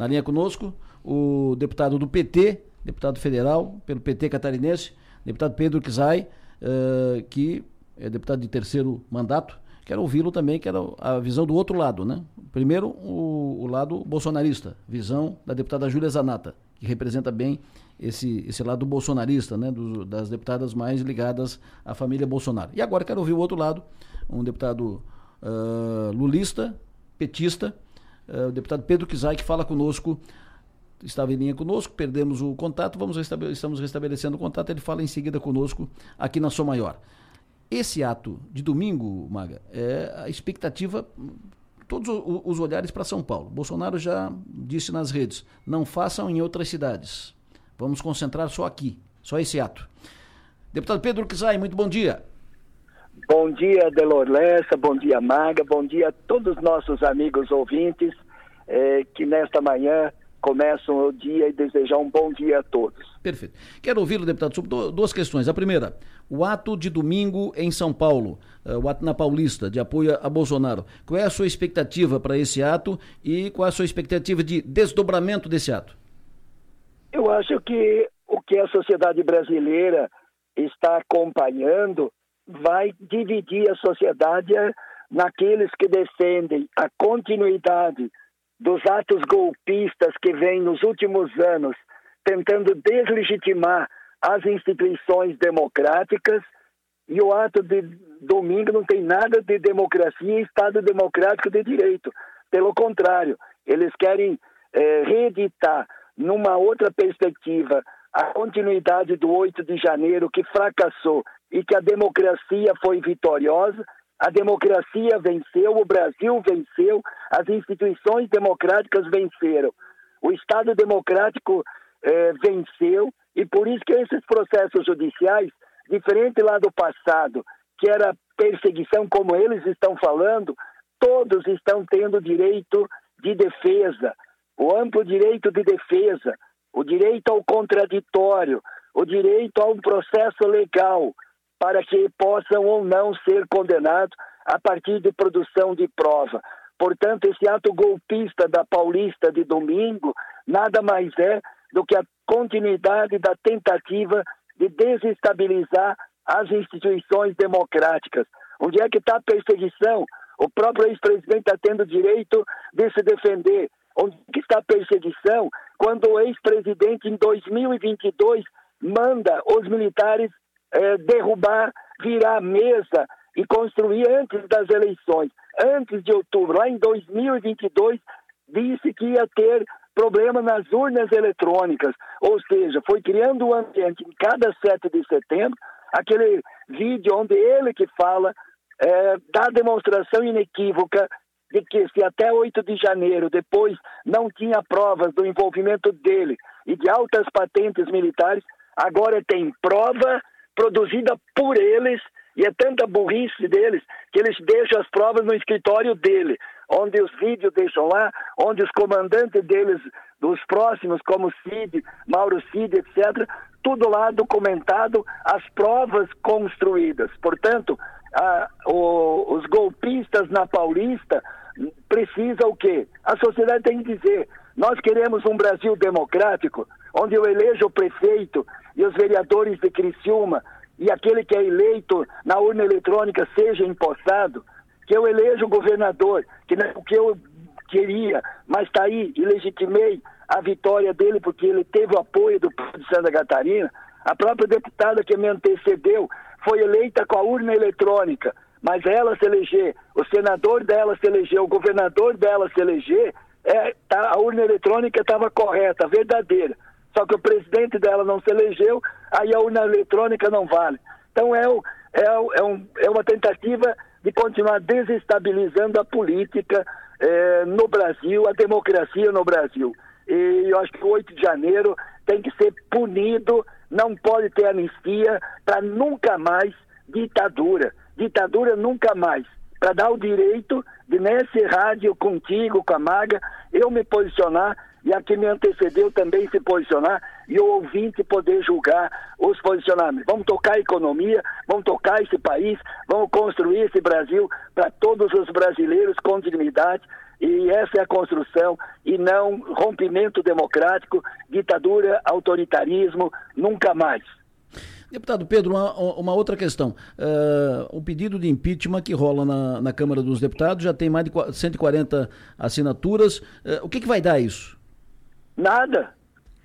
Na linha conosco, o deputado do PT, deputado federal, pelo PT catarinense, deputado Pedro Kizai, uh, que é deputado de terceiro mandato. Quero ouvi-lo também, quero a visão do outro lado, né? Primeiro, o, o lado bolsonarista, visão da deputada Júlia Zanata, que representa bem esse, esse lado bolsonarista, né? Do, das deputadas mais ligadas à família Bolsonaro. E agora quero ouvir o outro lado, um deputado uh, lulista, petista, uh, o deputado Pedro Kizai, que fala conosco estava em linha conosco, perdemos o contato, vamos restabele estamos restabelecendo o contato, ele fala em seguida conosco aqui na Sou Maior. Esse ato de domingo, Maga, é a expectativa, todos os olhares para São Paulo. Bolsonaro já disse nas redes: não façam em outras cidades. Vamos concentrar só aqui, só esse ato. Deputado Pedro Kizai, muito bom dia. Bom dia, Delorlessa, bom dia, Maga, bom dia a todos os nossos amigos ouvintes eh, que nesta manhã começam o dia e desejar um bom dia a todos. Perfeito. Quero ouvir, deputado, sobre duas questões. A primeira, o ato de domingo em São Paulo, uh, o ato na Paulista, de apoio a Bolsonaro. Qual é a sua expectativa para esse ato e qual é a sua expectativa de desdobramento desse ato? Eu acho que o que a sociedade brasileira está acompanhando vai dividir a sociedade naqueles que defendem a continuidade dos atos golpistas que vêm nos últimos anos tentando deslegitimar as instituições democráticas e o ato de domingo não tem nada de democracia e Estado democrático de direito. Pelo contrário, eles querem é, reeditar numa outra perspectiva a continuidade do 8 de janeiro que fracassou e que a democracia foi vitoriosa a democracia venceu, o Brasil venceu, as instituições democráticas venceram. O Estado democrático eh, venceu, e por isso que esses processos judiciais, diferente lá do passado, que era perseguição, como eles estão falando, todos estão tendo direito de defesa, o amplo direito de defesa, o direito ao contraditório, o direito a um processo legal para que possam ou não ser condenados a partir de produção de prova. Portanto, esse ato golpista da Paulista de domingo nada mais é do que a continuidade da tentativa de desestabilizar as instituições democráticas. Onde é que está a perseguição? O próprio ex-presidente está tendo direito de se defender. Onde é está a perseguição quando o ex-presidente, em 2022, manda os militares é, derrubar, virar a mesa e construir antes das eleições, antes de outubro, lá em 2022, disse que ia ter problema nas urnas eletrônicas, ou seja, foi criando um ambiente em cada 7 de setembro, aquele vídeo onde ele que fala é, demonstração inequívoca de que se até 8 de janeiro depois não tinha provas do envolvimento dele e de altas patentes militares, agora tem prova produzida por eles, e é tanta burrice deles que eles deixam as provas no escritório dele, onde os vídeos deixam lá, onde os comandantes deles, dos próximos, como Cid, Mauro Cid, etc., tudo lá documentado, as provas construídas. Portanto, a, o, os golpistas na Paulista precisam o quê? A sociedade tem que dizer: nós queremos um Brasil democrático, onde eu elejo o prefeito e os vereadores de Criciúma e aquele que é eleito na urna eletrônica seja empossado, que eu elejo o governador, que não é o que eu queria, mas está aí e legitimei a vitória dele porque ele teve o apoio do povo de Santa Catarina. A própria deputada que me antecedeu foi eleita com a urna eletrônica, mas ela se eleger, o senador dela se eleger, o governador dela se eleger, é, tá, a urna eletrônica estava correta, verdadeira. Só que o presidente dela não se elegeu, aí a urna eletrônica não vale. Então é, o, é, é, um, é uma tentativa de continuar desestabilizando a política é, no Brasil, a democracia no Brasil. E eu acho que o 8 de janeiro tem que ser punido, não pode ter anistia para nunca mais ditadura. Ditadura nunca mais. Para dar o direito de nesse rádio contigo, com a Maga, eu me posicionar e a que me antecedeu também se posicionar e o ouvinte poder julgar os posicionamentos. Vamos tocar a economia, vamos tocar esse país, vamos construir esse Brasil para todos os brasileiros com dignidade, E essa é a construção e não rompimento democrático, ditadura, autoritarismo, nunca mais. Deputado Pedro, uma, uma outra questão. Uh, o pedido de impeachment que rola na, na, Câmara dos Deputados já tem mais de 140 assinaturas. Uh, o que, que vai dar isso? Nada.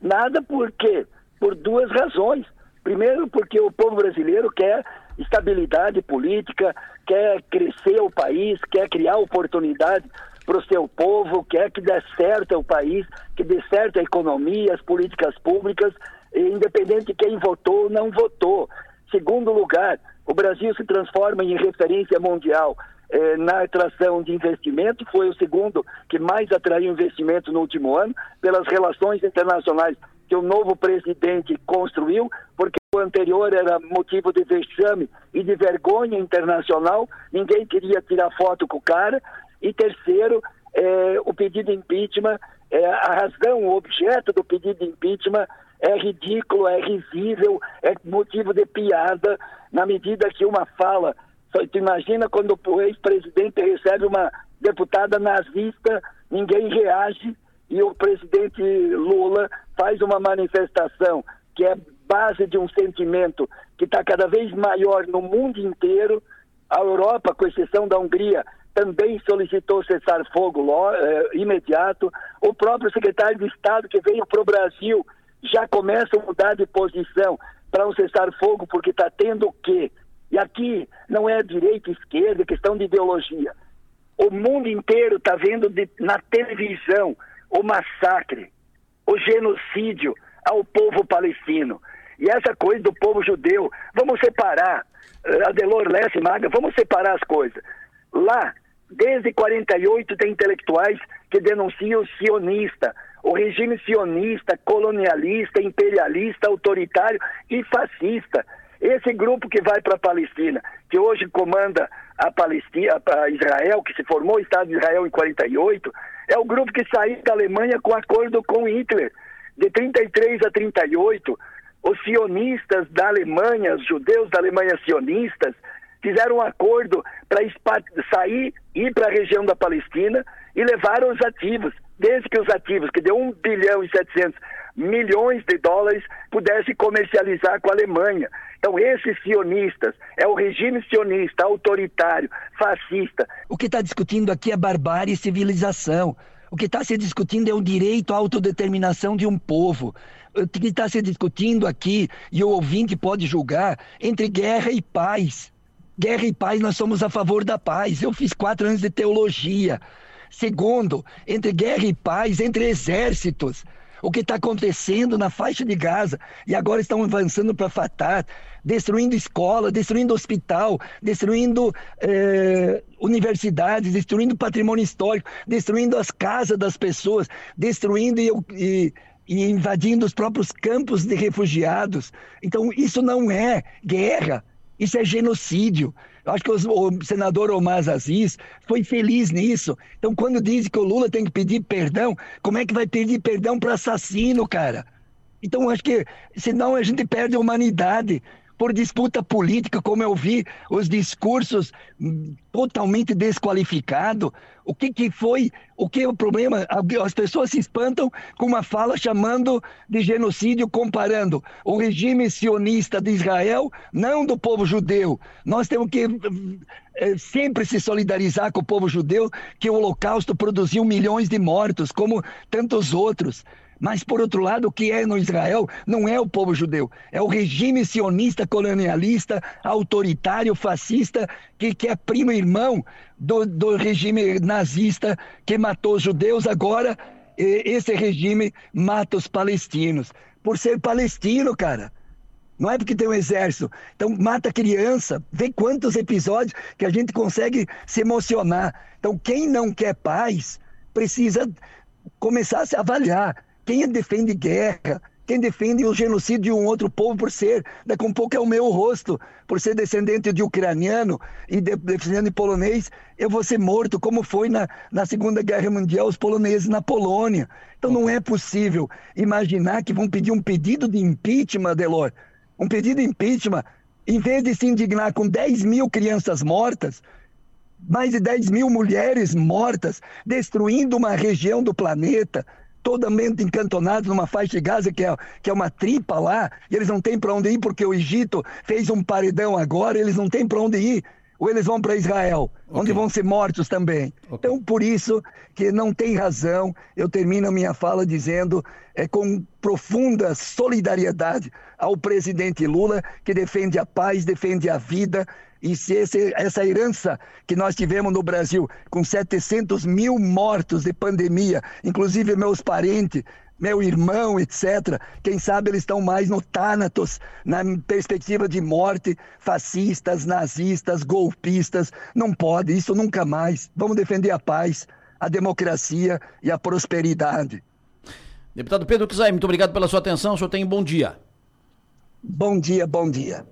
Nada por quê? Por duas razões. Primeiro, porque o povo brasileiro quer estabilidade política, quer crescer o país, quer criar oportunidade para o seu povo, quer que dê certo o país, que dê certo a economia, as políticas públicas independente de quem votou ou não votou. Segundo lugar, o Brasil se transforma em referência mundial eh, na atração de investimento, foi o segundo que mais atraiu investimento no último ano, pelas relações internacionais que o novo presidente construiu, porque o anterior era motivo de vexame e de vergonha internacional, ninguém queria tirar foto com o cara. E terceiro, eh, o pedido de impeachment, eh, a razão, o objeto do pedido de impeachment é ridículo, é risível, é motivo de piada, na medida que uma fala. Tu imagina quando o ex-presidente recebe uma deputada nazista, ninguém reage e o presidente Lula faz uma manifestação que é base de um sentimento que está cada vez maior no mundo inteiro. A Europa, com exceção da Hungria, também solicitou cessar fogo é, imediato. O próprio secretário de Estado que veio para o Brasil já começa a mudar de posição para um cessar-fogo, porque está tendo o quê? E aqui não é direita e esquerda, é questão de ideologia. O mundo inteiro está vendo de, na televisão o massacre, o genocídio ao povo palestino. E essa coisa do povo judeu, vamos separar, uh, Adelor Lesse Maga, vamos separar as coisas. Lá, desde 48, tem intelectuais que denunciam o sionista, o regime sionista, colonialista, imperialista, autoritário e fascista. Esse grupo que vai para a Palestina, que hoje comanda a Palestina, a Israel, que se formou o Estado de Israel em 48, é o grupo que saiu da Alemanha com acordo com Hitler. De 33 a 38, os sionistas da Alemanha, os judeus da Alemanha sionistas, fizeram um acordo para sair, ir para a região da Palestina e levaram os ativos desde que os ativos, que deu 1 bilhão e 700 milhões de dólares, pudessem comercializar com a Alemanha. Então, esses sionistas, é o regime sionista, autoritário, fascista. O que está discutindo aqui é barbárie e civilização. O que está se discutindo é o direito à autodeterminação de um povo. O que está se discutindo aqui, e o ouvinte pode julgar, entre guerra e paz. Guerra e paz, nós somos a favor da paz. Eu fiz quatro anos de teologia. Segundo, entre guerra e paz, entre exércitos. O que está acontecendo na faixa de Gaza e agora estão avançando para Fatah, destruindo escola, destruindo hospital, destruindo eh, universidades, destruindo patrimônio histórico, destruindo as casas das pessoas, destruindo e, e, e invadindo os próprios campos de refugiados. Então, isso não é guerra, isso é genocídio. Eu acho que o senador Omar Aziz foi feliz nisso. Então, quando diz que o Lula tem que pedir perdão, como é que vai pedir perdão para assassino, cara? Então, acho que senão a gente perde a humanidade por disputa política, como eu vi os discursos totalmente desqualificados. O que, que foi, o que é o problema? As pessoas se espantam com uma fala chamando de genocídio, comparando o regime sionista de Israel, não do povo judeu. Nós temos que é, sempre se solidarizar com o povo judeu, que o Holocausto produziu milhões de mortos, como tantos outros. Mas, por outro lado, o que é no Israel não é o povo judeu, é o regime sionista, colonialista, autoritário, fascista, que, que é primo irmão do, do regime nazista que matou os judeus. Agora, esse regime mata os palestinos. Por ser palestino, cara. Não é porque tem um exército. Então, mata criança. Vê quantos episódios que a gente consegue se emocionar. Então, quem não quer paz precisa começar a se avaliar quem defende guerra, quem defende o genocídio de um outro povo por ser, daqui a um pouco é o meu rosto, por ser descendente de ucraniano e de, descendente de polonês, eu vou ser morto, como foi na, na Segunda Guerra Mundial os poloneses na Polônia. Então não é possível imaginar que vão pedir um pedido de impeachment, Delor, um pedido de impeachment, em vez de se indignar com 10 mil crianças mortas, mais de 10 mil mulheres mortas, destruindo uma região do planeta, totalmente encantonados numa faixa de Gaza que é, que é uma tripa lá, e eles não têm para onde ir porque o Egito fez um paredão agora, eles não têm para onde ir. Ou eles vão para Israel, okay. onde vão ser mortos também. Okay. Então, por isso que não tem razão, eu termino a minha fala dizendo, é com profunda solidariedade ao presidente Lula, que defende a paz, defende a vida, e se esse, essa herança que nós tivemos no Brasil, com 700 mil mortos de pandemia, inclusive meus parentes, meu irmão, etc. Quem sabe eles estão mais no Thanatos, na perspectiva de morte, fascistas, nazistas, golpistas. Não pode, isso nunca mais. Vamos defender a paz, a democracia e a prosperidade. Deputado Pedro Kizai, muito obrigado pela sua atenção. O senhor tem um bom dia. Bom dia, bom dia.